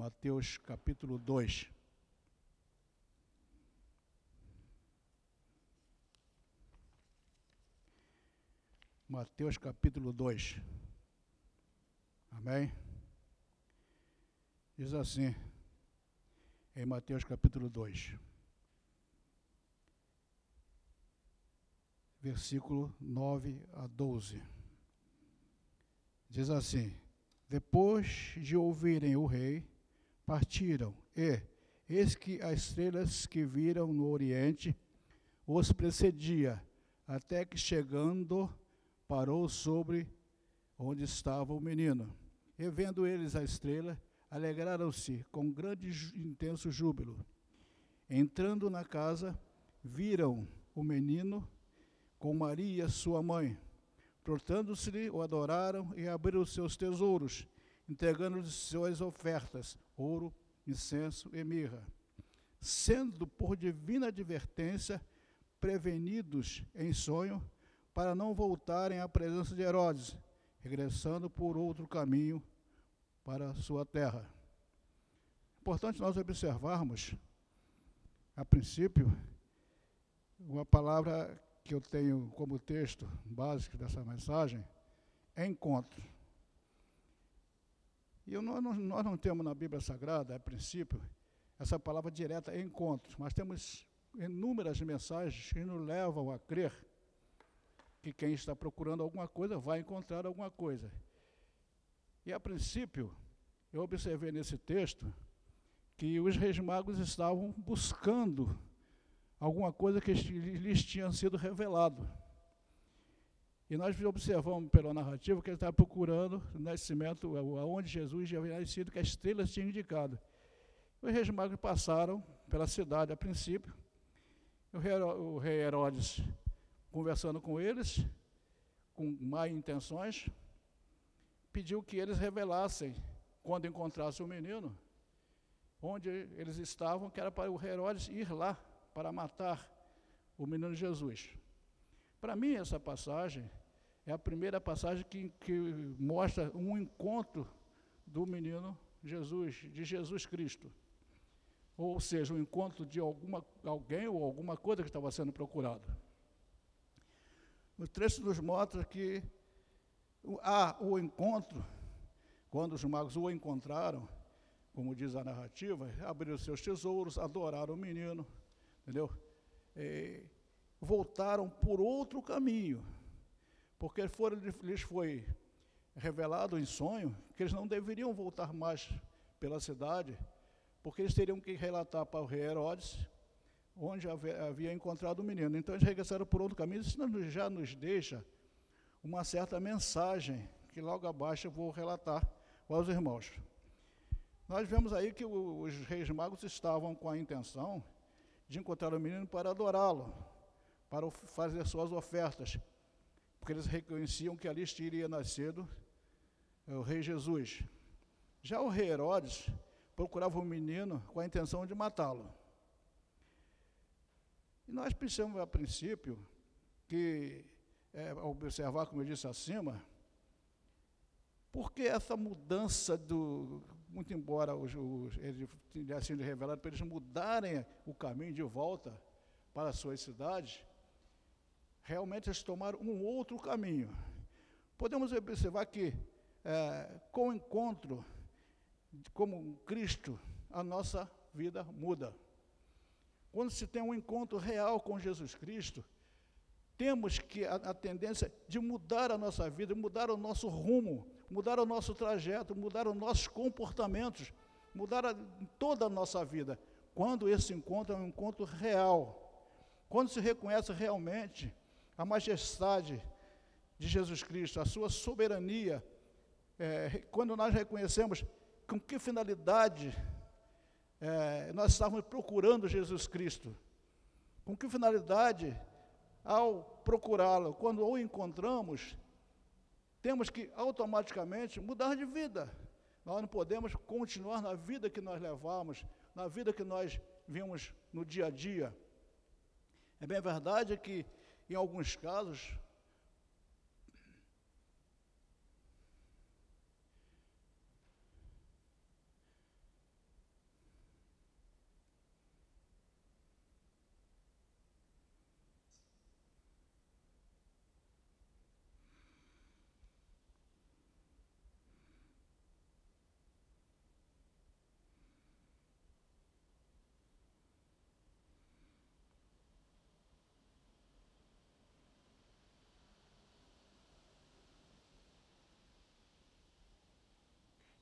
Mateus capítulo 2. Mateus capítulo 2. Amém? Diz assim, em Mateus capítulo 2, versículo 9 a 12. Diz assim: Depois de ouvirem o rei, partiram, e, eis que as estrelas que viram no oriente os precedia, até que chegando, parou sobre onde estava o menino. E vendo eles a estrela, alegraram-se com grande intenso júbilo. Entrando na casa, viram o menino com Maria, sua mãe. Portando-se-lhe, o adoraram e abriram seus tesouros, entregando-lhe suas ofertas, ouro, incenso e mirra. Sendo por divina advertência prevenidos em sonho, para não voltarem à presença de Herodes, regressando por outro caminho para sua terra. Importante nós observarmos, a princípio, uma palavra que eu tenho como texto básico dessa mensagem é encontro. E eu, nós, nós não temos na Bíblia Sagrada, a princípio, essa palavra direta encontro, mas temos inúmeras mensagens que nos levam a crer que quem está procurando alguma coisa vai encontrar alguma coisa. E a princípio, eu observei nesse texto que os reis magos estavam buscando alguma coisa que lhes tinha sido revelado. E nós observamos pela narrativa que ele estava procurando o nascimento, aonde Jesus já havia nascido, que as estrelas tinham indicado. Os reis magos passaram pela cidade a princípio. O rei Herodes conversando com eles, com má intenções, pediu que eles revelassem, quando encontrassem o menino, onde eles estavam, que era para o Herodes ir lá para matar o menino Jesus. Para mim, essa passagem é a primeira passagem que, que mostra um encontro do menino Jesus, de Jesus Cristo. Ou seja, um encontro de alguma, alguém ou alguma coisa que estava sendo procurado. O trecho nos mostra que há o encontro, quando os magos o encontraram, como diz a narrativa, abriram seus tesouros, adoraram o menino, entendeu? E voltaram por outro caminho, porque foram, lhes foi revelado em sonho que eles não deveriam voltar mais pela cidade, porque eles teriam que relatar para o rei Herodes onde havia encontrado o menino. Então eles regressaram por outro caminho. Isso já nos deixa uma certa mensagem, que logo abaixo eu vou relatar aos irmãos. Nós vemos aí que os reis magos estavam com a intenção de encontrar o menino para adorá-lo, para fazer suas ofertas, porque eles reconheciam que ali teria nascido é, o rei Jesus. Já o rei Herodes procurava o menino com a intenção de matá-lo. E nós pensamos, a princípio, que, é, observar, como eu disse acima, porque essa mudança do. Muito embora os, os, ele tenha sido revelado para eles mudarem o caminho de volta para as suas cidades, realmente eles tomaram um outro caminho. Podemos observar que, é, com o encontro como Cristo, a nossa vida muda. Quando se tem um encontro real com Jesus Cristo, temos que a, a, tendência de mudar a nossa vida, mudar o nosso rumo, mudar o nosso trajeto, mudar os nossos comportamentos, mudar a, toda a nossa vida. Quando esse encontro é um encontro real, quando se reconhece realmente a majestade de Jesus Cristo, a sua soberania, é, quando nós reconhecemos com que finalidade é, nós estávamos procurando Jesus Cristo. Com que finalidade? Ao procurá-lo, quando o encontramos, temos que automaticamente mudar de vida. Nós não podemos continuar na vida que nós levamos, na vida que nós vimos no dia a dia. É bem verdade que, em alguns casos,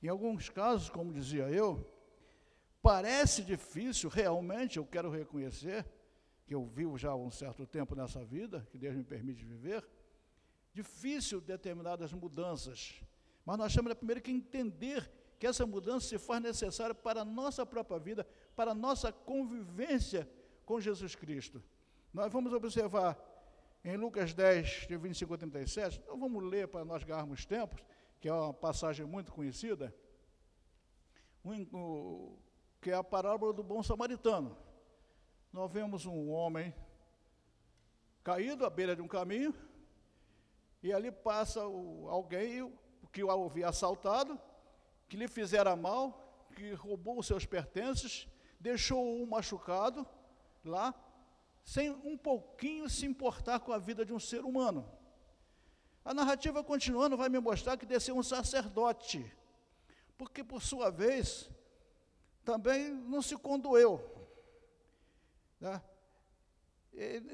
Em alguns casos, como dizia eu, parece difícil, realmente, eu quero reconhecer, que eu vivo já há um certo tempo nessa vida, que Deus me permite viver, difícil determinadas mudanças. Mas nós temos primeiro que entender que essa mudança se faz necessária para a nossa própria vida, para a nossa convivência com Jesus Cristo. Nós vamos observar em Lucas 10, de 25 a 37, então vamos ler para nós ganharmos tempos, que é uma passagem muito conhecida, que é a parábola do bom samaritano. Nós vemos um homem caído à beira de um caminho, e ali passa alguém que o havia assaltado, que lhe fizera mal, que roubou os seus pertences, deixou-o machucado lá, sem um pouquinho se importar com a vida de um ser humano. A narrativa continuando vai me mostrar que desceu um sacerdote, porque por sua vez também não se condoeu. Né?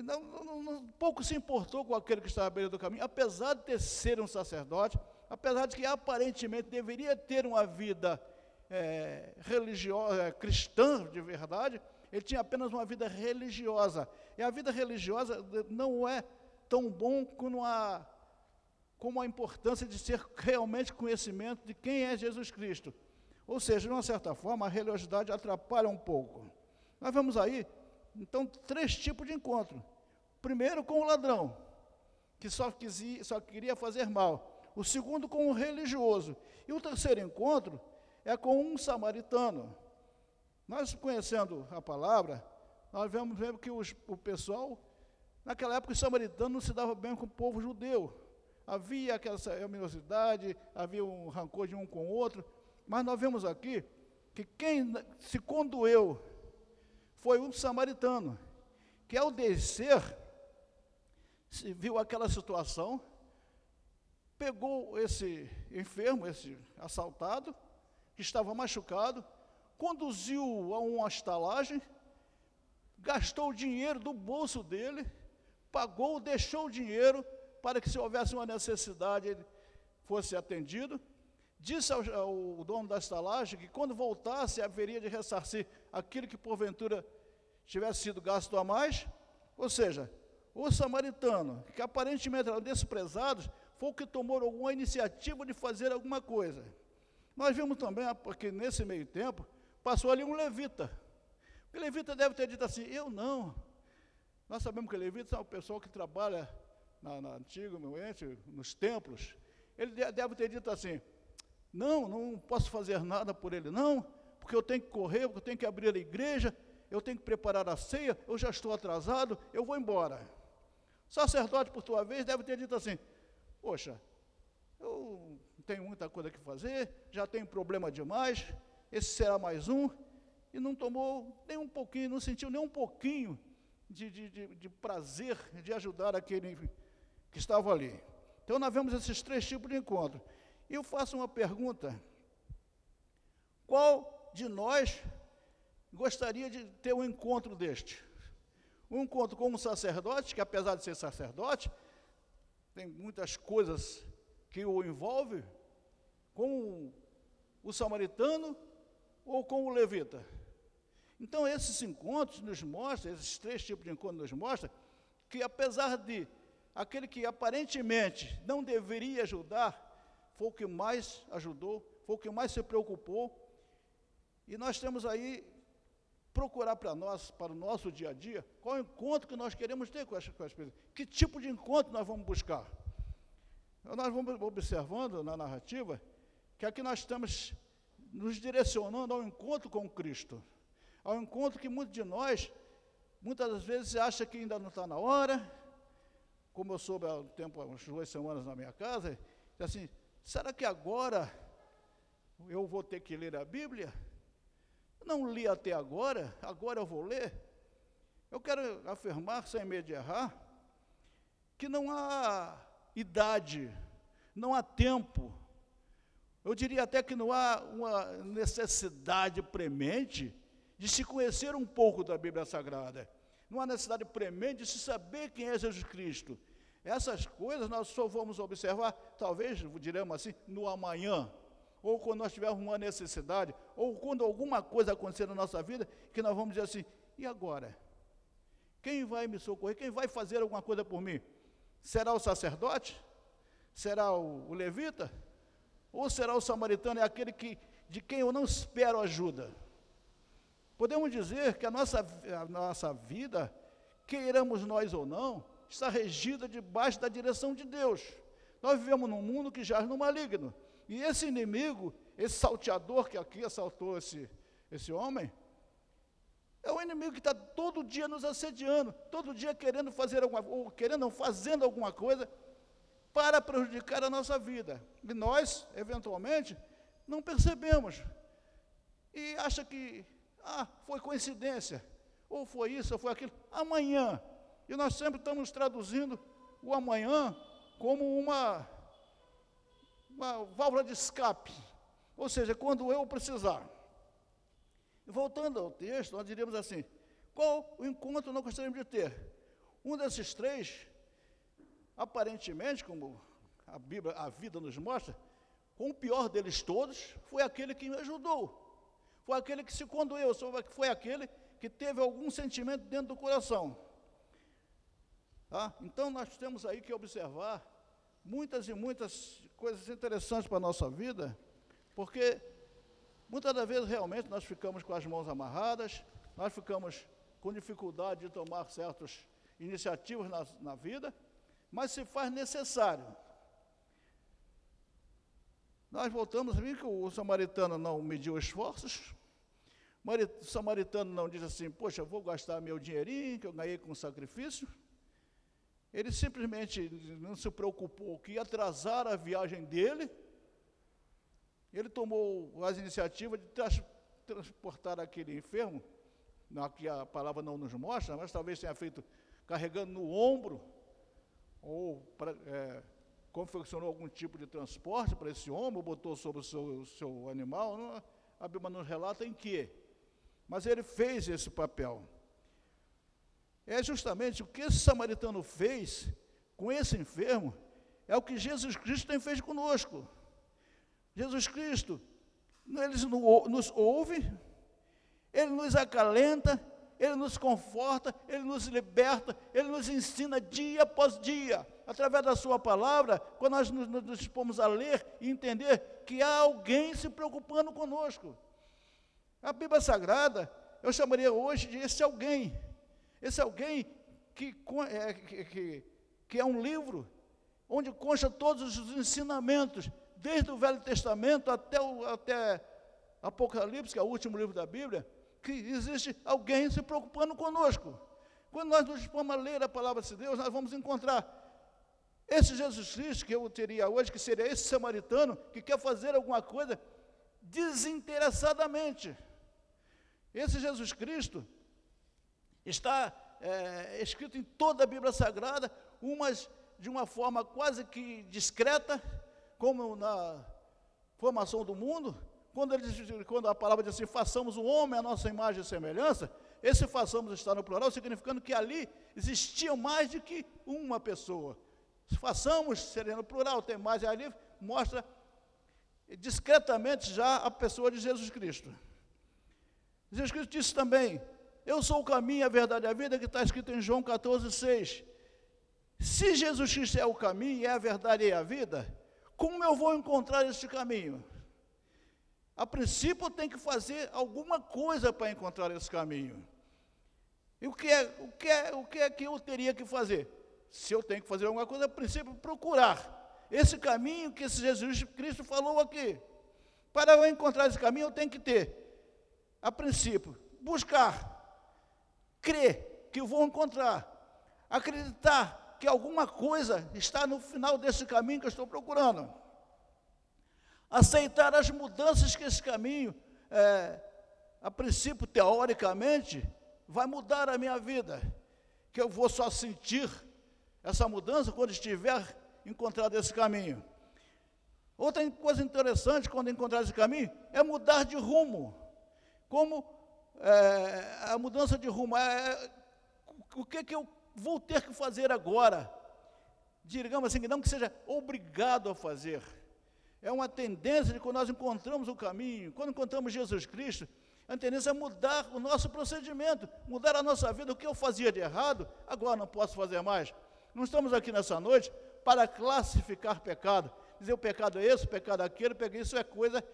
Não, não, não, pouco se importou com aquele que estava à beira do caminho, apesar de ter ser um sacerdote, apesar de que aparentemente deveria ter uma vida é, religiosa, é, cristã de verdade, ele tinha apenas uma vida religiosa. E a vida religiosa não é tão bom como a, como a importância de ser realmente conhecimento de quem é Jesus Cristo. Ou seja, de uma certa forma, a religiosidade atrapalha um pouco. Nós vamos aí, então, três tipos de encontro. Primeiro, com o ladrão, que só, só queria fazer mal. O segundo, com o religioso. E o terceiro encontro é com um samaritano. Nós conhecendo a palavra, nós vemos mesmo que os, o pessoal, naquela época, os samaritanos não se davam bem com o povo judeu. Havia aquela aminosidade, havia um rancor de um com o outro, mas nós vemos aqui que quem se condoeu foi um samaritano, que ao descer, viu aquela situação, pegou esse enfermo, esse assaltado, que estava machucado, conduziu a uma estalagem, gastou o dinheiro do bolso dele, pagou, deixou o dinheiro para que se houvesse uma necessidade ele fosse atendido. Disse ao, ao dono da estalagem que quando voltasse haveria de ressarcir aquilo que porventura tivesse sido gasto a mais. Ou seja, o samaritano, que aparentemente eram desprezados, foi o que tomou alguma iniciativa de fazer alguma coisa. Nós vimos também, porque nesse meio tempo, passou ali um levita. O levita deve ter dito assim, eu não. Nós sabemos que levita é o pessoal que trabalha na, na antiga, nos templos. Ele deve ter dito assim, não, não posso fazer nada por ele, não, porque eu tenho que correr, porque eu tenho que abrir a igreja, eu tenho que preparar a ceia, eu já estou atrasado, eu vou embora. Sacerdote, por sua vez, deve ter dito assim, poxa, eu tenho muita coisa que fazer, já tenho problema demais, esse será mais um, e não tomou nem um pouquinho, não sentiu nem um pouquinho de, de, de prazer de ajudar aquele que estava ali. Então nós vemos esses três tipos de encontro. E eu faço uma pergunta: qual de nós gostaria de ter um encontro deste? Um encontro com um sacerdote, que apesar de ser sacerdote, tem muitas coisas que o envolve, com o samaritano ou com o levita. Então, esses encontros nos mostram, esses três tipos de encontros nos mostram, que apesar de aquele que aparentemente não deveria ajudar, foi o que mais ajudou, foi o que mais se preocupou. E nós temos aí procurar para nós, para o nosso dia a dia, qual o encontro que nós queremos ter com as pessoas. Que tipo de encontro nós vamos buscar? Nós vamos observando na narrativa que aqui nós estamos nos direcionando ao encontro com Cristo, ao encontro que muitos de nós, muitas das vezes, acha que ainda não está na hora, como eu soube há um tempo, umas duas semanas na minha casa, assim, será que agora eu vou ter que ler a Bíblia? Não li até agora, agora eu vou ler. Eu quero afirmar, sem medo de errar, que não há idade, não há tempo eu diria até que não há uma necessidade premente de se conhecer um pouco da Bíblia Sagrada. Há necessidade premente de se saber quem é Jesus Cristo. Essas coisas nós só vamos observar, talvez, diremos assim, no amanhã, ou quando nós tivermos uma necessidade, ou quando alguma coisa acontecer na nossa vida, que nós vamos dizer assim: e agora? Quem vai me socorrer? Quem vai fazer alguma coisa por mim? Será o sacerdote? Será o, o levita? Ou será o samaritano? É aquele que, de quem eu não espero ajuda. Podemos dizer que a nossa, a nossa vida, queiramos nós ou não, está regida debaixo da direção de Deus. Nós vivemos num mundo que jaz no maligno. E esse inimigo, esse salteador que aqui assaltou esse, esse homem, é o inimigo que está todo dia nos assediando, todo dia querendo fazer alguma ou querendo fazendo alguma coisa para prejudicar a nossa vida. E nós, eventualmente, não percebemos. E acha que, ah, foi coincidência, ou foi isso, ou foi aquilo. Amanhã. E nós sempre estamos traduzindo o amanhã como uma, uma válvula de escape. Ou seja, quando eu precisar. Voltando ao texto, nós diríamos assim: qual o encontro nós gostaríamos de ter? Um desses três, aparentemente, como a Bíblia, a vida nos mostra, com o pior deles todos, foi aquele que me ajudou. Foi aquele que se conduiu, foi aquele que teve algum sentimento dentro do coração. Tá? Então nós temos aí que observar muitas e muitas coisas interessantes para a nossa vida, porque Muitas das vezes, realmente, nós ficamos com as mãos amarradas, nós ficamos com dificuldade de tomar certas iniciativas na, na vida, mas se faz necessário. Nós voltamos a ver que o samaritano não mediu esforços, o samaritano não diz assim, poxa, vou gastar meu dinheirinho que eu ganhei com sacrifício. Ele simplesmente não se preocupou que ia atrasar a viagem dele, ele tomou as iniciativas de trans, transportar aquele enfermo, que a palavra não nos mostra, mas talvez tenha feito carregando no ombro, ou pra, é, confeccionou algum tipo de transporte para esse ombro, botou sobre o seu, seu animal, não, a Bíblia nos relata em que. Mas ele fez esse papel. É justamente o que esse samaritano fez com esse enfermo, é o que Jesus Cristo tem feito conosco. Jesus Cristo, ele nos ouve, ele nos acalenta, ele nos conforta, ele nos liberta, ele nos ensina dia após dia, através da Sua palavra, quando nós nos, dispomos a ler e entender que há alguém se preocupando conosco. A Bíblia Sagrada, eu chamaria hoje de esse alguém, esse alguém que é, que, que é um livro onde consta todos os ensinamentos desde o Velho Testamento até, o, até Apocalipse, que é o último livro da Bíblia, que existe alguém se preocupando conosco. Quando nós nos dispomos a ler a palavra de Deus, nós vamos encontrar esse Jesus Cristo que eu teria hoje, que seria esse samaritano, que quer fazer alguma coisa desinteressadamente. Esse Jesus Cristo está é, escrito em toda a Bíblia Sagrada, umas de uma forma quase que discreta, como na formação do mundo, quando, ele, quando a palavra diz assim, façamos o homem a nossa imagem e semelhança, esse façamos está no plural, significando que ali existia mais do que uma pessoa. Façamos seria no plural, tem mais, ali mostra discretamente já a pessoa de Jesus Cristo. Jesus Cristo disse também, eu sou o caminho, a verdade e a vida, que está escrito em João 14, 6. Se Jesus Cristo é o caminho, é a verdade e a vida, como eu vou encontrar este caminho? A princípio, eu tenho que fazer alguma coisa para encontrar esse caminho. E o que, é, o, que é, o que é que eu teria que fazer? Se eu tenho que fazer alguma coisa, a princípio, procurar esse caminho que esse Jesus Cristo falou aqui. Para eu encontrar esse caminho, eu tenho que ter, a princípio, buscar, crer que eu vou encontrar, acreditar que alguma coisa está no final desse caminho que eu estou procurando. Aceitar as mudanças que esse caminho, é, a princípio, teoricamente, vai mudar a minha vida. Que eu vou só sentir essa mudança quando estiver encontrado esse caminho. Outra coisa interessante quando encontrar esse caminho é mudar de rumo. Como é, a mudança de rumo é o que, que eu vou ter que fazer agora. Digamos assim, não que seja obrigado a fazer. é uma tendência de quando nós encontramos o caminho, quando encontramos Jesus Cristo, a tendência é mudar o nosso procedimento, mudar a nossa vida. O que eu fazia de errado, agora não posso fazer mais. Não estamos aqui nessa noite para classificar pecado, dizer o pecado é esse, o pecado é aquele, isso é coisa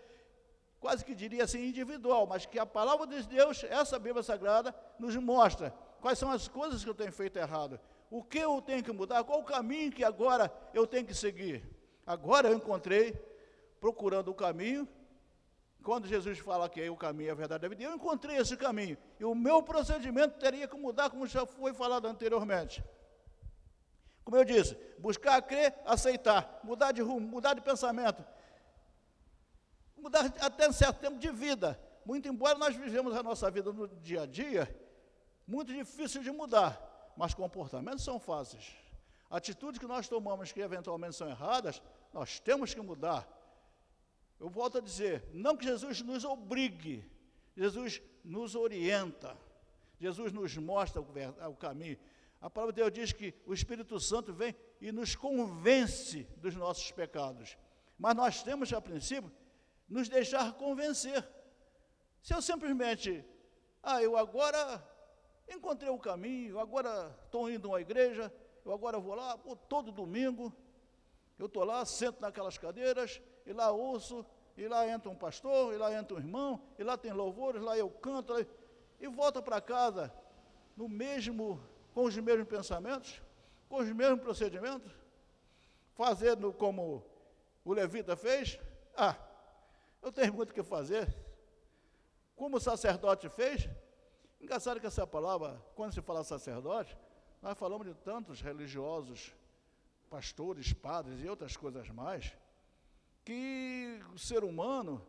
quase que diria assim individual, mas que a palavra de Deus, essa Bíblia Sagrada, nos mostra quais são as coisas que eu tenho feito errado, o que eu tenho que mudar, qual o caminho que agora eu tenho que seguir. Agora eu encontrei, procurando o caminho, quando Jesus fala que é o caminho, a verdade, a vida, eu encontrei esse caminho, e o meu procedimento teria que mudar, como já foi falado anteriormente. Como eu disse, buscar, crer, aceitar, mudar de rumo, mudar de pensamento, mudar até um certo tempo de vida. Muito embora nós vivemos a nossa vida no dia a dia, muito difícil de mudar, mas comportamentos são fáceis. Atitudes que nós tomamos que eventualmente são erradas, nós temos que mudar. Eu volto a dizer, não que Jesus nos obrigue, Jesus nos orienta, Jesus nos mostra o, o caminho. A palavra de Deus diz que o Espírito Santo vem e nos convence dos nossos pecados. Mas nós temos, a princípio, nos deixar convencer. Se eu simplesmente, ah, eu agora encontrei o caminho, agora estou indo a uma igreja, eu agora vou lá, pô, todo domingo, eu estou lá, sento naquelas cadeiras, e lá ouço, e lá entra um pastor, e lá entra um irmão, e lá tem louvores, lá eu canto, e volta para casa no mesmo, com os mesmos pensamentos, com os mesmos procedimentos, fazendo como o levita fez, ah, eu tenho muito o que fazer. Como o sacerdote fez, engraçado que essa palavra, quando se fala sacerdote, nós falamos de tantos religiosos, pastores, padres e outras coisas mais, que o ser humano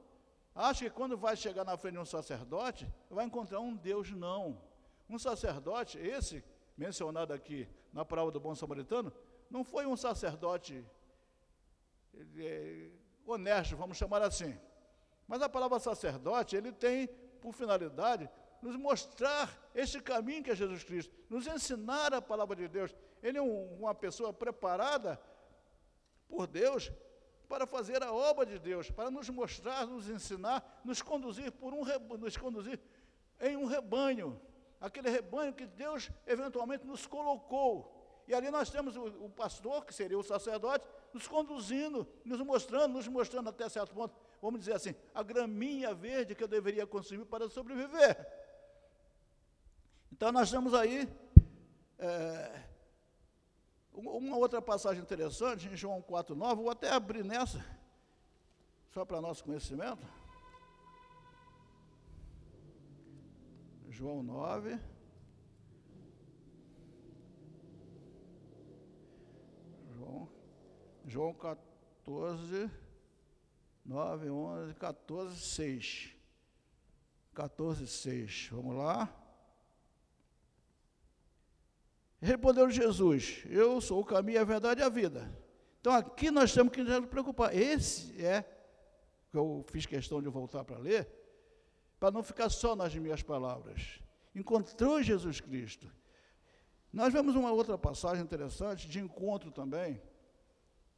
acha que quando vai chegar na frente de um sacerdote, vai encontrar um Deus, não. Um sacerdote, esse mencionado aqui na palavra do bom samaritano, não foi um sacerdote é, honesto, vamos chamar assim. Mas a palavra sacerdote, ele tem por finalidade nos mostrar este caminho que é Jesus Cristo, nos ensinar a palavra de Deus. Ele é um, uma pessoa preparada por Deus para fazer a obra de Deus, para nos mostrar, nos ensinar, nos conduzir por um nos conduzir em um rebanho, aquele rebanho que Deus eventualmente nos colocou. E ali nós temos o, o pastor, que seria o sacerdote, nos conduzindo, nos mostrando, nos mostrando até certo ponto vamos dizer assim, a graminha verde que eu deveria consumir para sobreviver. Então nós temos aí é, uma outra passagem interessante, em João 4,9, vou até abrir nessa, só para nosso conhecimento. João 9. João, João 14. 9, 11, 14, 6. 14, 6. Vamos lá. Respondeu Jesus: Eu sou o caminho, a verdade e a vida. Então aqui nós temos que nos preocupar. Esse é, que eu fiz questão de voltar para ler, para não ficar só nas minhas palavras. Encontrou Jesus Cristo. Nós vemos uma outra passagem interessante, de encontro também,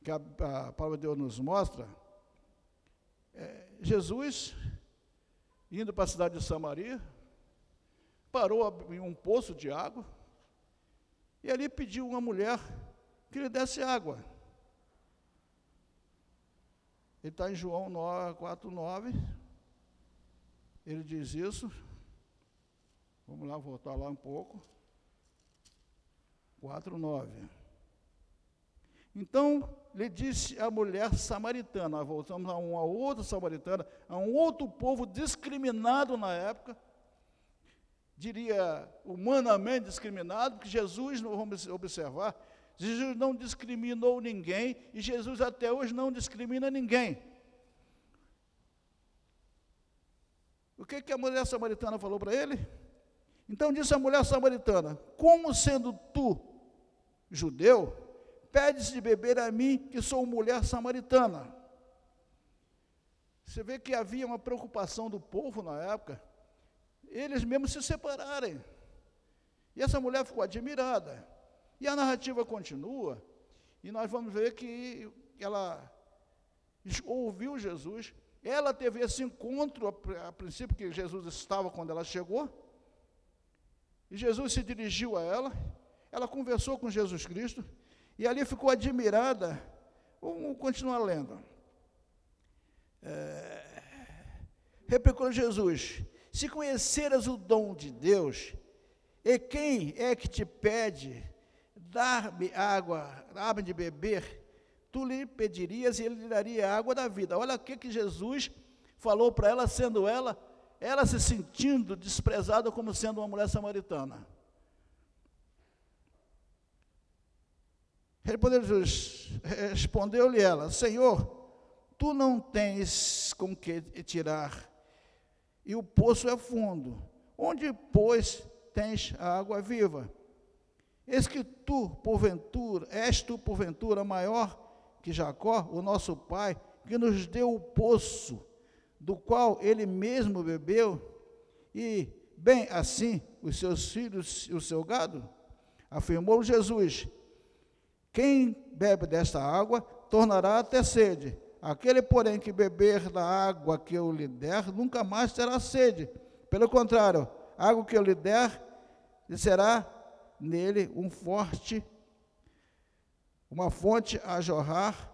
que a, a palavra de Deus nos mostra é, Jesus, indo para a cidade de Samaria, parou em um poço de água e ali pediu uma mulher que lhe desse água. Ele está em João 4, 9. Ele diz isso. Vamos lá, voltar lá um pouco. 4, 9. Então lhe disse a mulher samaritana, nós voltamos a uma outra samaritana, a um outro povo discriminado na época, diria humanamente discriminado, porque Jesus, vamos observar, Jesus não discriminou ninguém e Jesus até hoje não discrimina ninguém. O que, que a mulher samaritana falou para ele? Então disse a mulher samaritana: Como sendo tu judeu, pedes de beber a mim, que sou mulher samaritana. Você vê que havia uma preocupação do povo na época, eles mesmos se separarem. E essa mulher ficou admirada. E a narrativa continua, e nós vamos ver que ela ouviu Jesus, ela teve esse encontro, a, princípio que Jesus estava quando ela chegou, e Jesus se dirigiu a ela, ela conversou com Jesus Cristo, e ali ficou admirada. Vamos continuar lendo. É, replicou Jesus: Se conheceras o dom de Deus, e quem é que te pede dar-me água, água de beber, tu lhe pedirias e ele lhe daria água da vida. Olha o que, que Jesus falou para ela, sendo ela, ela se sentindo desprezada como sendo uma mulher samaritana. Respondeu-lhe ela: Senhor, tu não tens com que tirar, e o poço é fundo. Onde, pois, tens a água viva? Eis que tu, porventura, és tu, porventura, maior que Jacó, o nosso pai, que nos deu o poço, do qual ele mesmo bebeu, e bem assim os seus filhos e o seu gado? Afirmou Jesus: Quem bebe desta água tornará a ter sede. Aquele, porém, que beber da água que eu lhe der, nunca mais terá sede. Pelo contrário, a água que eu lhe der será nele um forte uma fonte a jorrar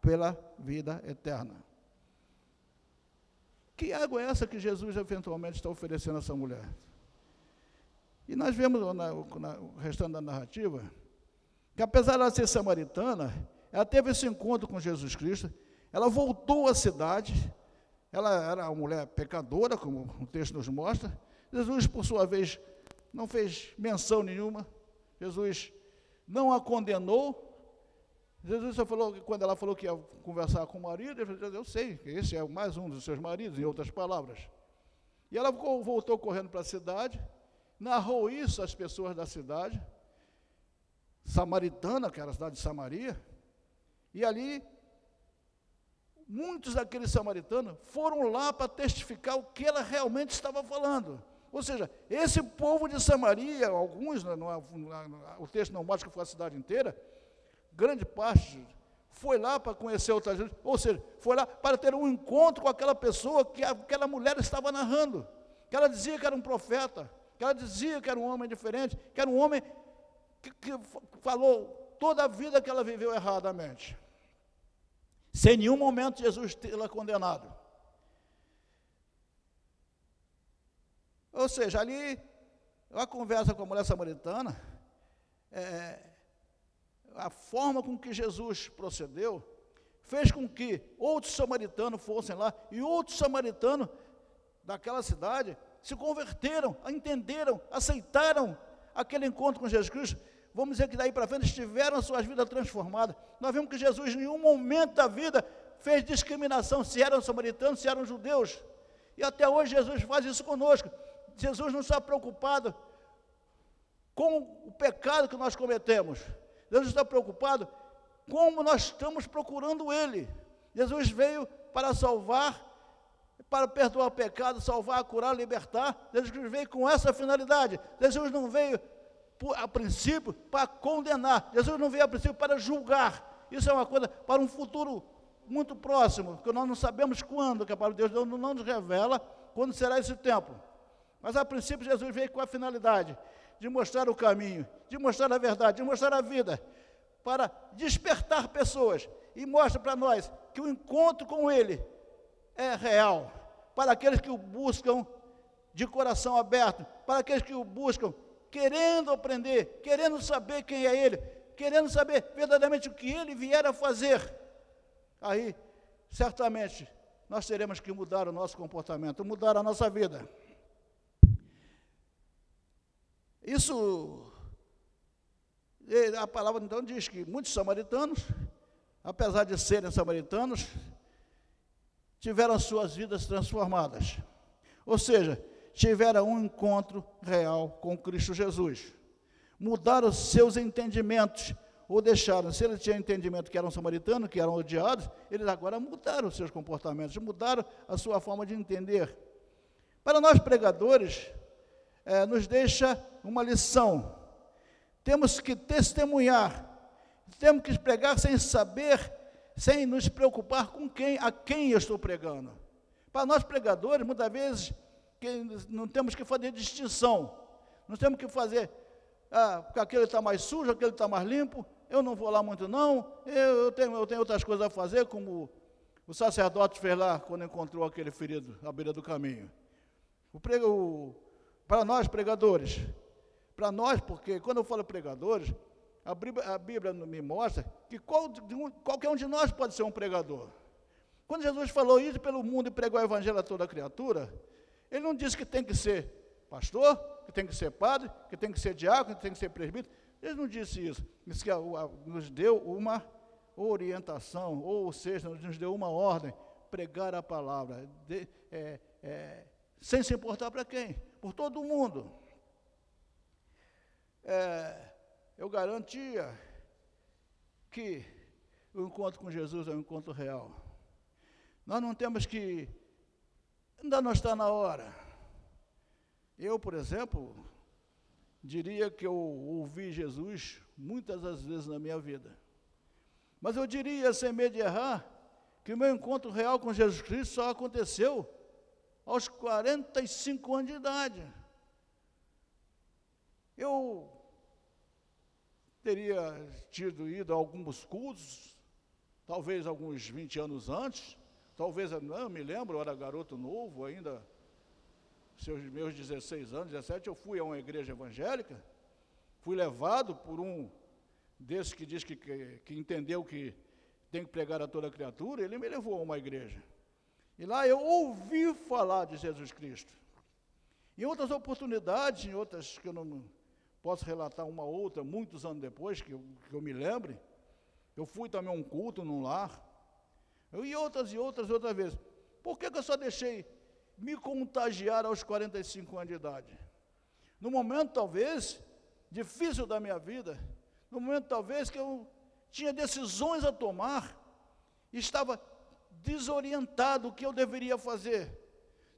pela vida eterna. Que água é essa que Jesus eventualmente está oferecendo a essa mulher? E nós vemos na, restando da narrativa que apesar de ela ser samaritana, ela teve esse encontro com Jesus Cristo, ela voltou à cidade, ela era uma mulher pecadora, como o texto nos mostra. Jesus, por sua vez, não fez menção nenhuma, Jesus não a condenou, Jesus só falou quando ela falou que ia conversar com o marido, ele falou, eu sei, esse é mais um dos seus maridos, em outras palavras. E ela voltou correndo para a cidade, narrou isso às pessoas da cidade, samaritana, que era a cidade de Samaria, e ali muitos daqueles samaritanos foram lá para testificar o que ela realmente estava falando. Ou seja, esse povo de Samaria, alguns, não, não, o texto não mostra que foi a cidade inteira, grande parte foi lá para conhecer outra gente, ou seja, foi lá para ter um encontro com aquela pessoa que aquela mulher estava narrando, que ela dizia que era um profeta, que ela dizia que era um homem diferente, que era um homem que, que falou toda a vida que ela viveu erradamente. Sem nenhum momento Jesus tê-la condenado. Ou seja, ali, a conversa com a mulher samaritana, é, a forma com que Jesus procedeu, fez com que outros samaritanos fossem lá e outros samaritanos daquela cidade se converteram, entenderam, aceitaram aquele encontro com Jesus Cristo. Vamos dizer que daí para frente tiveram suas vidas transformadas. Nós vemos que Jesus, em nenhum momento da vida, fez discriminação se eram samaritanos, se eram judeus. E até hoje Jesus faz isso conosco. Jesus não está preocupado com o pecado que nós cometemos. Deus está preocupado como nós estamos procurando Ele. Jesus veio para salvar, para perdoar o pecado, salvar, curar, libertar. Jesus veio com essa finalidade. Jesus não veio, a princípio, para condenar. Jesus não veio, a princípio, para julgar. Isso é uma coisa para um futuro muito próximo, que nós não sabemos quando, que a palavra de Deus não, não nos revela quando será esse tempo. Mas a princípio Jesus veio com a finalidade de mostrar o caminho, de mostrar a verdade, de mostrar a vida, para despertar pessoas e mostra para nós que o encontro com Ele é real, para aqueles que o buscam de coração aberto, para aqueles que o buscam querendo aprender, querendo saber quem é Ele, querendo saber verdadeiramente o que Ele vier a fazer. Aí, certamente, nós teremos que mudar o nosso comportamento, mudar a nossa vida. Isso, a palavra então diz que muitos samaritanos, apesar de serem samaritanos, tiveram suas vidas transformadas. Ou seja, tiveram um encontro real com Cristo Jesus. Mudaram seus entendimentos, ou deixaram, se eles tinham entendimento que eram samaritanos, que eram odiados, eles agora mudaram seus comportamentos, mudaram a sua forma de entender. Para nós pregadores, é, nos deixa uma lição. Temos que testemunhar, temos que pregar sem saber sem nos preocupar com quem, a quem eu estou pregando. Para nós pregadores, muitas vezes, não temos que fazer distinção. Não temos que fazer, ah, porque aquele está mais sujo, aquele está mais limpo, eu não vou lá muito não, eu, eu, tenho, eu tenho outras coisas a fazer, como o sacerdote fez lá quando encontrou aquele ferido à beira do caminho. O prego, para nós pregadores, para nós, porque quando eu falo pregadores, a Bíblia, a Bíblia me mostra que qual, qualquer um de nós pode ser um pregador. Quando Jesus falou isso pelo mundo e pregou o evangelho a toda criatura, ele não disse que tem que ser pastor, que tem que ser padre, que tem que ser diácono, que tem que ser presbítero. Ele não disse isso. Disse que nos deu uma orientação, ou seja, nos deu uma ordem, pregar a palavra, de, é, é, sem se importar para quem? Por todo mundo. É, eu garantia que o encontro com Jesus é um encontro real. Nós não temos que. Ainda não está na hora. Eu, por exemplo, diria que eu ouvi Jesus muitas das vezes na minha vida. Mas eu diria, sem medo de errar, que o meu encontro real com Jesus Cristo só aconteceu aos 45 anos de idade. Eu teria tido ido a alguns cultos, talvez alguns 20 anos antes, talvez, não me lembro, eu era garoto novo ainda, seus meus 16 anos, 17, eu fui a uma igreja evangélica, fui levado por um desses que diz que, que, que entendeu que tem que pregar a toda criatura, ele me levou a uma igreja. E lá eu ouvi falar de Jesus Cristo. Em outras oportunidades, em outras que eu não posso relatar uma outra, muitos anos depois, que eu, que eu me lembre, eu fui também a um culto num lar, eu, e outras e outras outras vezes. Por que, que eu só deixei me contagiar aos 45 anos de idade? No momento, talvez, difícil da minha vida, no momento, talvez, que eu tinha decisões a tomar, estava desorientado o que eu deveria fazer.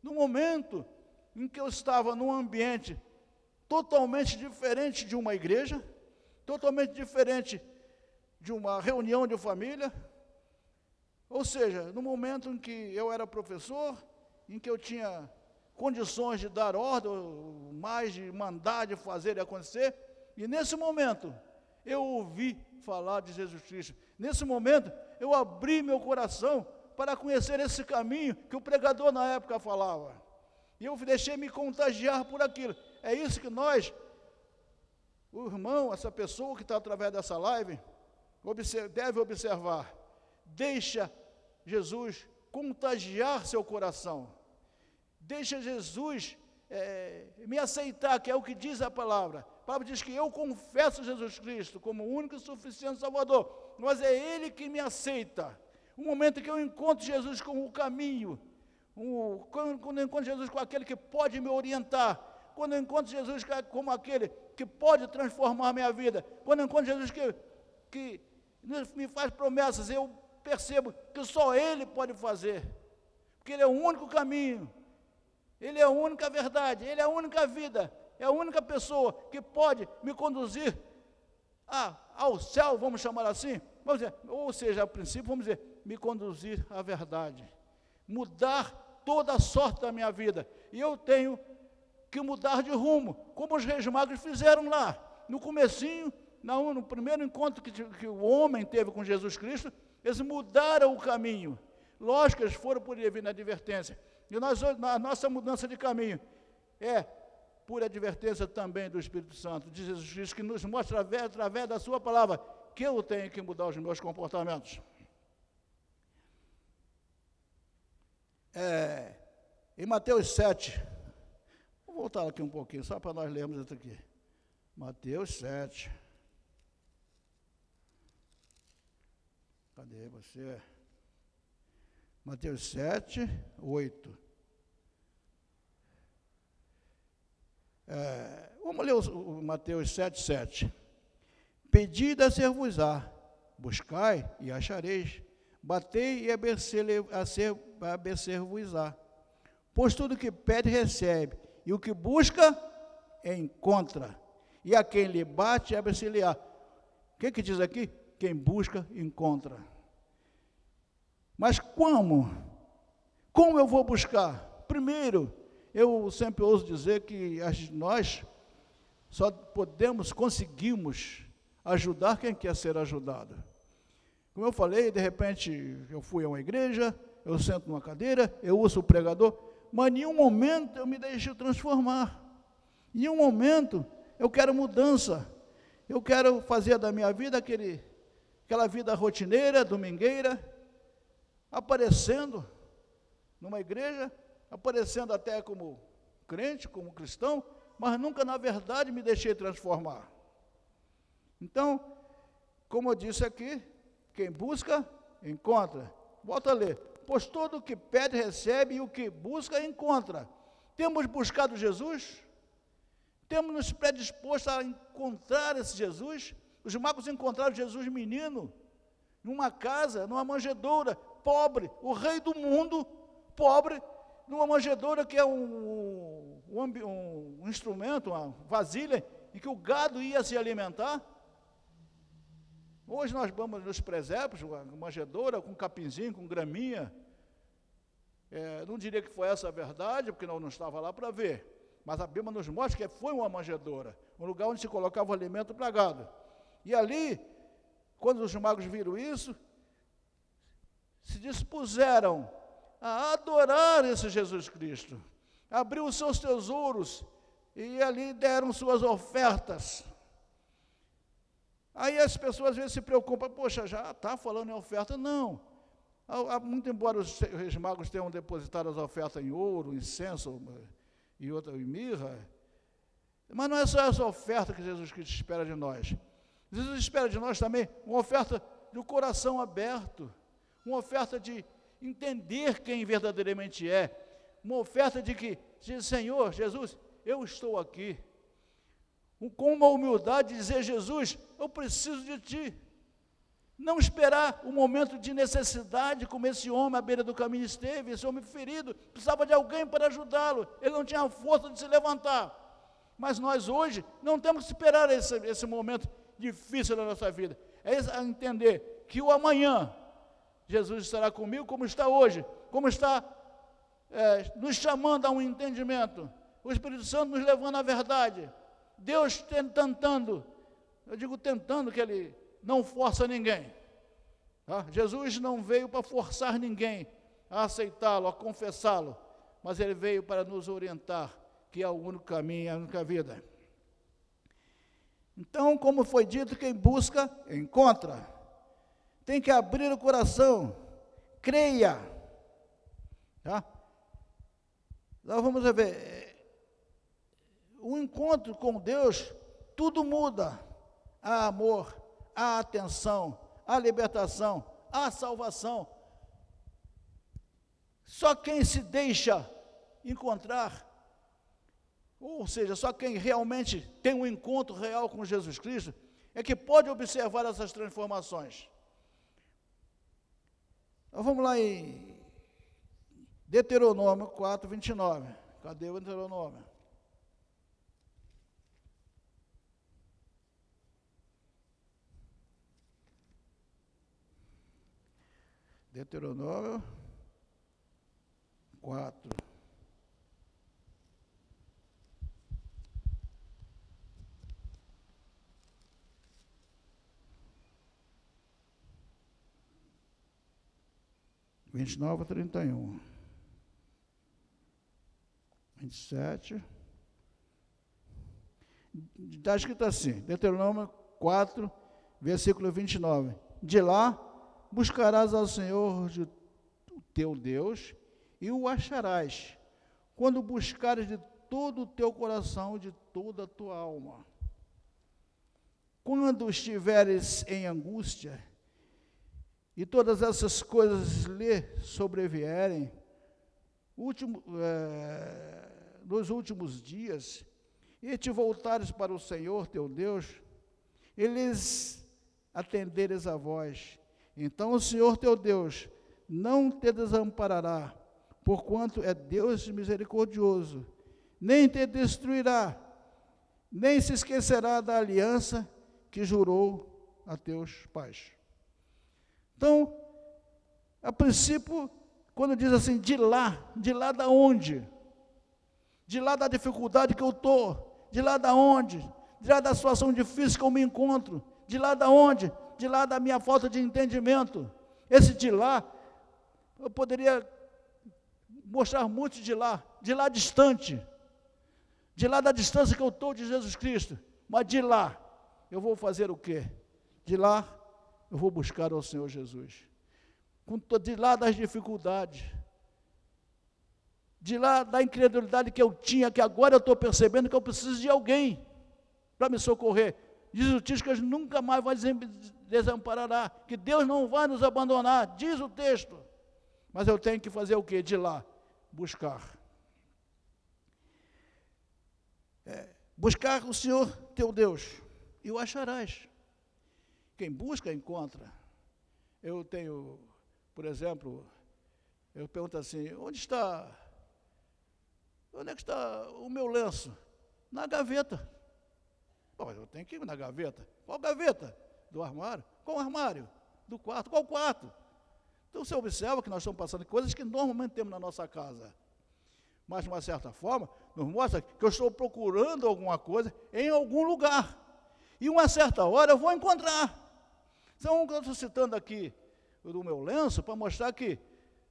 No momento em que eu estava num ambiente totalmente diferente de uma igreja, totalmente diferente de uma reunião de família. Ou seja, no momento em que eu era professor, em que eu tinha condições de dar ordem, mais de mandar, de fazer e acontecer, e nesse momento eu ouvi falar de Jesus Cristo. Nesse momento eu abri meu coração para conhecer esse caminho que o pregador na época falava. E eu deixei me contagiar por aquilo. É isso que nós, o irmão, essa pessoa que está através dessa live, deve observar. Deixa Jesus contagiar seu coração. Deixa Jesus é, me aceitar, que é o que diz a palavra. A palavra diz que eu confesso Jesus Cristo como único e suficiente Salvador, mas é Ele que me aceita. O momento que eu encontro Jesus como o caminho, um, quando eu encontro Jesus com aquele que pode me orientar, quando eu encontro Jesus como aquele que pode transformar minha vida, quando eu encontro Jesus que, que me faz promessas, eu percebo que só Ele pode fazer, porque Ele é o único caminho, Ele é a única verdade, Ele é a única vida, é a única pessoa que pode me conduzir a, ao céu, vamos chamar assim, vamos dizer, ou seja, a princípio, vamos dizer, me conduzir à verdade, mudar toda a sorte da minha vida, e eu tenho que mudar de rumo, como os reis magos fizeram lá. No comecinho, no, primeiro encontro que, que, o homem teve com Jesus Cristo, eles mudaram o caminho. Lógico eles foram por divina advertência. E nós, a nossa mudança de caminho é por advertência também do Espírito Santo, de Jesus Cristo, que nos mostra através, através da sua palavra que eu tenho que mudar os meus comportamentos. É, em Mateus 7, Vou voltar aqui um pouquinho, só para nós lermos isso aqui. Mateus 7. Cadê você? Mateus 7, 8. É, vamos ler o, o Mateus 7, 7. Pedid a ser-vos-á, buscai e achareis, batei e abecer-vos-á. Pois tudo que pede, recebe, e o que busca, encontra. E a quem lhe bate, abre-se-lhe-á. O que, que diz aqui? Quem busca, encontra. Mas como? Como eu vou buscar? Primeiro, eu sempre ouso dizer que nós só podemos, conseguimos ajudar quem quer ser ajudado. Como eu falei, de repente eu fui a uma igreja, eu sento numa cadeira, eu ouço o pregador, mas em nenhum momento eu me deixo transformar. Em nenhum momento eu quero mudança. Eu quero fazer da minha vida aquele, aquela vida rotineira, domingueira, aparecendo numa igreja, aparecendo até como crente, como cristão, mas nunca na verdade me deixei transformar. Então, como eu disse aqui, quem busca, encontra. Volta a ler. Pois todo o que pede, recebe, e o que busca, encontra. Temos buscado Jesus? Temos nos predisposto a encontrar esse Jesus? Os magos encontraram Jesus menino, numa casa, numa manjedoura, pobre, o rei do mundo, pobre, numa manjedoura que é um, um, um, um instrumento, uma vasilha, em que o gado ia se alimentar. Hoje nós vamos nos presépios, uma manjedoura com capinzinho, com graminha. É, não diria que foi essa a verdade, porque não, não estava lá para ver. Mas a Bíblia nos mostra que foi uma manjedoura, um lugar onde se colocava o alimento para gado. E ali, quando os magos viram isso, se dispuseram a adorar esse Jesus Cristo. Abriu os seus tesouros e ali deram suas ofertas. Aí as pessoas às vezes se preocupam, poxa, já está falando em oferta? Não. Muito embora os reis magos tenham depositado as ofertas em ouro, incenso e outra em mirra, mas não é só essa oferta que Jesus Cristo espera de nós. Jesus espera de nós também uma oferta um coração aberto, uma oferta de entender quem verdadeiramente é, uma oferta de que, diz, Senhor, Jesus, eu estou aqui, com uma humildade, dizer: Jesus, eu preciso de Ti. Não esperar o um momento de necessidade, como esse homem à beira do caminho esteve, esse homem ferido, precisava de alguém para ajudá-lo, ele não tinha força de se levantar. Mas nós hoje não temos que esperar esse, esse momento difícil da nossa vida, é entender que o amanhã, Jesus estará comigo como está hoje, como está é, nos chamando a um entendimento, o Espírito Santo nos levando à verdade, Deus tentando, eu digo tentando que Ele não força ninguém. Tá? Jesus não veio para forçar ninguém a aceitá-lo, a confessá-lo, mas Ele veio para nos orientar, que é o único caminho, a única vida. Então, como foi dito, quem busca, encontra. Tem que abrir o coração, creia. Tá? Nós vamos ver, o encontro com Deus, tudo muda. Há amor, há atenção, há libertação, há salvação. Só quem se deixa encontrar, ou seja, só quem realmente tem um encontro real com Jesus Cristo, é que pode observar essas transformações. Então, vamos lá em Deuteronômio 4, 29. Cadê o Deuteronômio? Deuteronômio 4. Vinte e nove a trinta e um. Vinte e sete. Está escrito assim, Deuteronômio 4, versículo 29. De lá buscarás ao Senhor de, teu Deus e o acharás, quando buscares de todo o teu coração, de toda a tua alma. Quando estiveres em angústia, e todas essas coisas lhe sobrevierem, último, é, nos últimos dias, e te voltares para o Senhor teu Deus, eles atenderes a voz, então o Senhor teu Deus não te desamparará, porquanto é Deus misericordioso, nem te destruirá, nem se esquecerá da aliança que jurou a teus pais. Então, a princípio, quando diz assim, de lá, de lá da onde? De lá da dificuldade que eu estou, de lá da onde? De lá da situação difícil que eu me encontro, de lá da onde? De lá da minha falta de entendimento. Esse de lá, eu poderia mostrar muito de lá, de lá distante, de lá da distância que eu estou de Jesus Cristo, mas de lá, eu vou fazer o quê? De lá, eu vou buscar ao Senhor Jesus. De lá das dificuldades, de lá da incredulidade que eu tinha, que agora eu estou percebendo que eu preciso de alguém para me socorrer. Diz o gente nunca mais vai desamparará, que Deus não vai nos abandonar, diz o texto. Mas eu tenho que fazer o que? De lá, buscar. É, buscar o Senhor teu Deus, e o acharás. Quem busca, encontra. Eu tenho, por exemplo, eu pergunto assim, onde está, onde é que está o meu lenço? Na gaveta. Bom, eu tenho que ir na gaveta. Qual gaveta? Do armário. Qual armário? Do quarto. Qual quarto? Então você observa que nós estamos passando coisas que normalmente temos na nossa casa. Mas, de uma certa forma, nos mostra que eu estou procurando alguma coisa em algum lugar. E uma certa hora eu vou encontrar. Então, eu estou citando aqui do meu lenço para mostrar que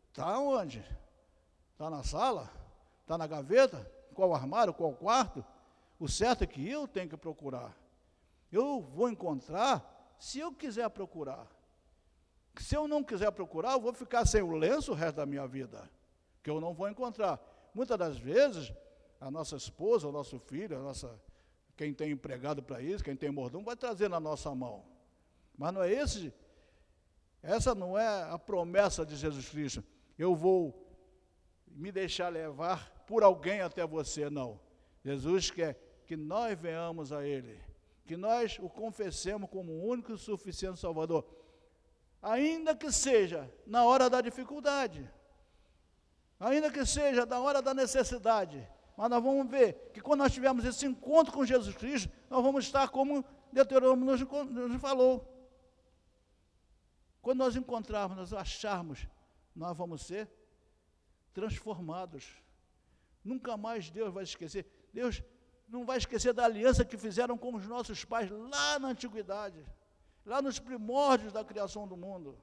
está onde? Está na sala? Está na gaveta? Qual armário? Qual quarto? O certo é que eu tenho que procurar. Eu vou encontrar se eu quiser procurar. Se eu não quiser procurar, eu vou ficar sem o lenço o resto da minha vida, que eu não vou encontrar. Muitas das vezes, a nossa esposa, o nosso filho, a nossa, quem tem empregado para isso, quem tem mordomo, vai trazer na nossa mão. Mas não é esse, essa não é a promessa de Jesus Cristo. Eu vou me deixar levar por alguém até você, não. Jesus quer que nós venhamos a Ele, que nós o confessemos como o único e suficiente Salvador, ainda que seja na hora da dificuldade, ainda que seja na hora da necessidade. Mas nós vamos ver que quando nós tivermos esse encontro com Jesus Cristo, nós vamos estar como Deuteronômio nos, nos falou. Quando nós encontrarmos, nós acharmos, nós vamos ser transformados. Nunca mais Deus vai esquecer. Deus não vai esquecer da aliança que fizeram com os nossos pais lá na antiguidade, lá nos primórdios da criação do mundo.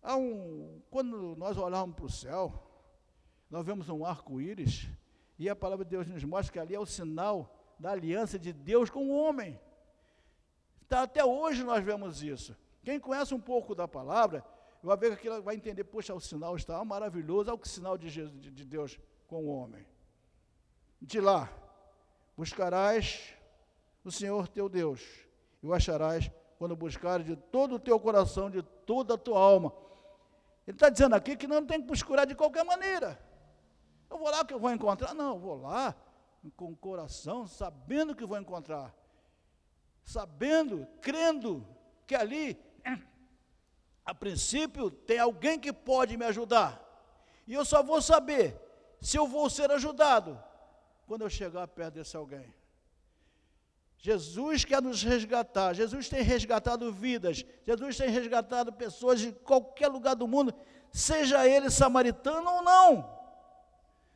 Há um, quando nós olharmos para o céu, nós vemos um arco-íris, e a palavra de Deus nos mostra que ali é o sinal da aliança de Deus com o homem. Tá, até hoje nós vemos isso. Quem conhece um pouco da palavra, vai ver que vai entender, poxa, o sinal está maravilhoso, olha o sinal de, Jesus, de Deus com o homem. De lá buscarás o Senhor teu Deus, e o acharás quando buscares de todo o teu coração, de toda a tua alma. Ele está dizendo aqui que não tem que buscar de qualquer maneira. Eu vou lá que eu vou encontrar. Não, eu vou lá com o coração, sabendo que vou encontrar. Sabendo, crendo que ali, a princípio, tem alguém que pode me ajudar. E eu só vou saber se eu vou ser ajudado quando eu chegar perto desse alguém. Jesus quer nos resgatar, Jesus tem resgatado vidas, Jesus tem resgatado pessoas de qualquer lugar do mundo, seja ele samaritano ou não,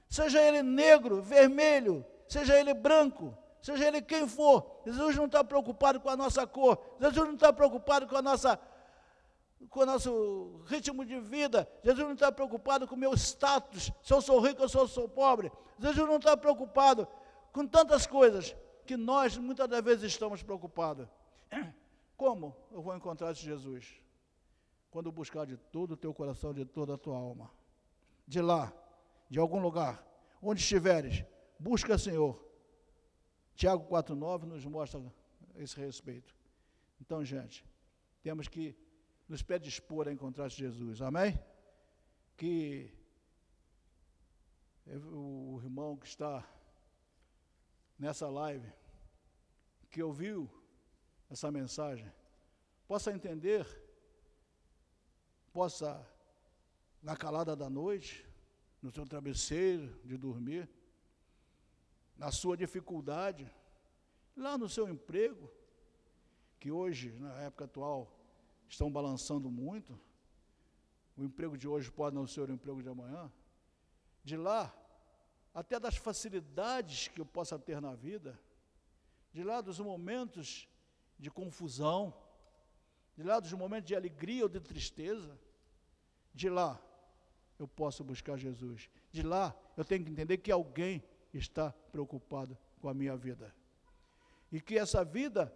seja ele negro, vermelho, seja ele branco, seja ele quem for, Jesus não está preocupado com a nossa cor, Jesus não está preocupado com a nossa com o nosso ritmo de vida. Jesus não está preocupado com o meu status, se eu sou rico ou se eu sou pobre. Jesus não está preocupado com tantas coisas que nós muitas das vezes estamos preocupados. Como eu vou encontrar esse Jesus? Quando buscar de todo o teu coração, de toda a tua alma. De lá, de algum lugar, onde estiveres, busca Senhor. Tiago 4,9 nos mostra esse respeito. Então, gente, temos que nos predispor a encontrar Jesus. Amém? Que o irmão que está nessa live, que ouviu essa mensagem, possa entender, possa, na calada da noite, no seu travesseiro de dormir, na sua dificuldade, lá no seu emprego, que hoje, na época atual, estão balançando muito. O emprego de hoje pode não ser o emprego de amanhã. De lá, até das facilidades que eu possa ter na vida, de lá dos momentos de confusão, de lá dos momentos de alegria ou de tristeza, de lá eu posso buscar Jesus. De lá eu tenho que entender que alguém está preocupado com a minha vida. E que essa vida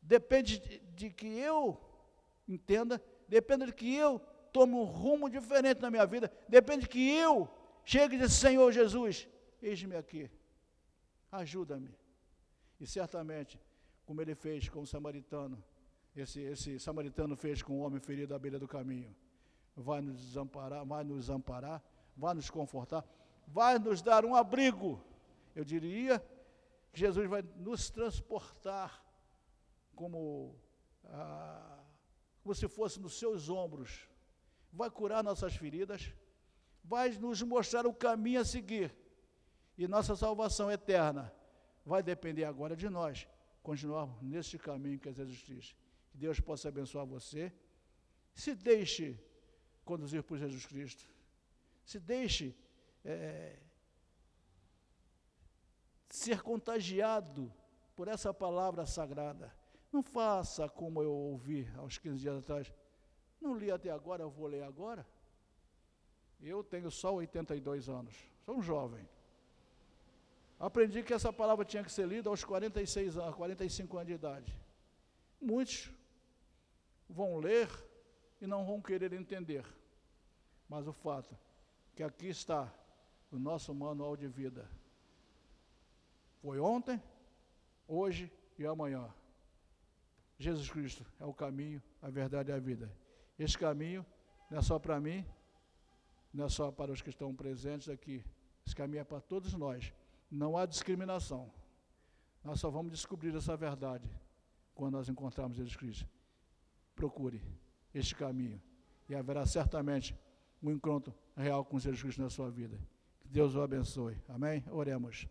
depende de, de que eu entenda, depende de que eu tome um rumo diferente na minha vida, depende de que eu chegue e diga, Senhor Jesus, eis-me aqui, ajuda-me. E certamente, como ele fez com o samaritano, esse, esse samaritano fez com o homem ferido à beira do caminho, vai nos desamparar, vai nos amparar, vai nos confortar, vai nos dar um abrigo. Eu diria que Jesus vai nos transportar como, ah, como se fosse nos seus ombros, vai curar nossas feridas, vai nos mostrar o caminho a seguir. E nossa salvação eterna vai depender agora de nós continuarmos nesse caminho que Jesus Cristo. Que Deus possa abençoar você. Se deixe conduzir por Jesus Cristo. Se deixe é, ser contagiado por essa palavra sagrada. Não faça como eu ouvi aos 15 dias atrás. Não li até agora, eu vou ler agora. Eu tenho só 82 anos, sou um jovem. Aprendi que essa palavra tinha que ser lida aos 46 anos, 45 anos de idade. Muitos vão ler e não vão querer entender. Mas o fato que aqui está o nosso manual de vida. Foi ontem, hoje e amanhã. Jesus Cristo é o caminho, a verdade e a vida. Esse caminho não é só para mim, não é só para os que estão presentes aqui. Esse caminho é para todos nós. Não há discriminação. Nós só vamos descobrir essa verdade quando nós encontrarmos Jesus Cristo. Procure este caminho e haverá certamente um encontro real com Jesus Cristo na sua vida. Que Deus o abençoe. Amém? Oremos.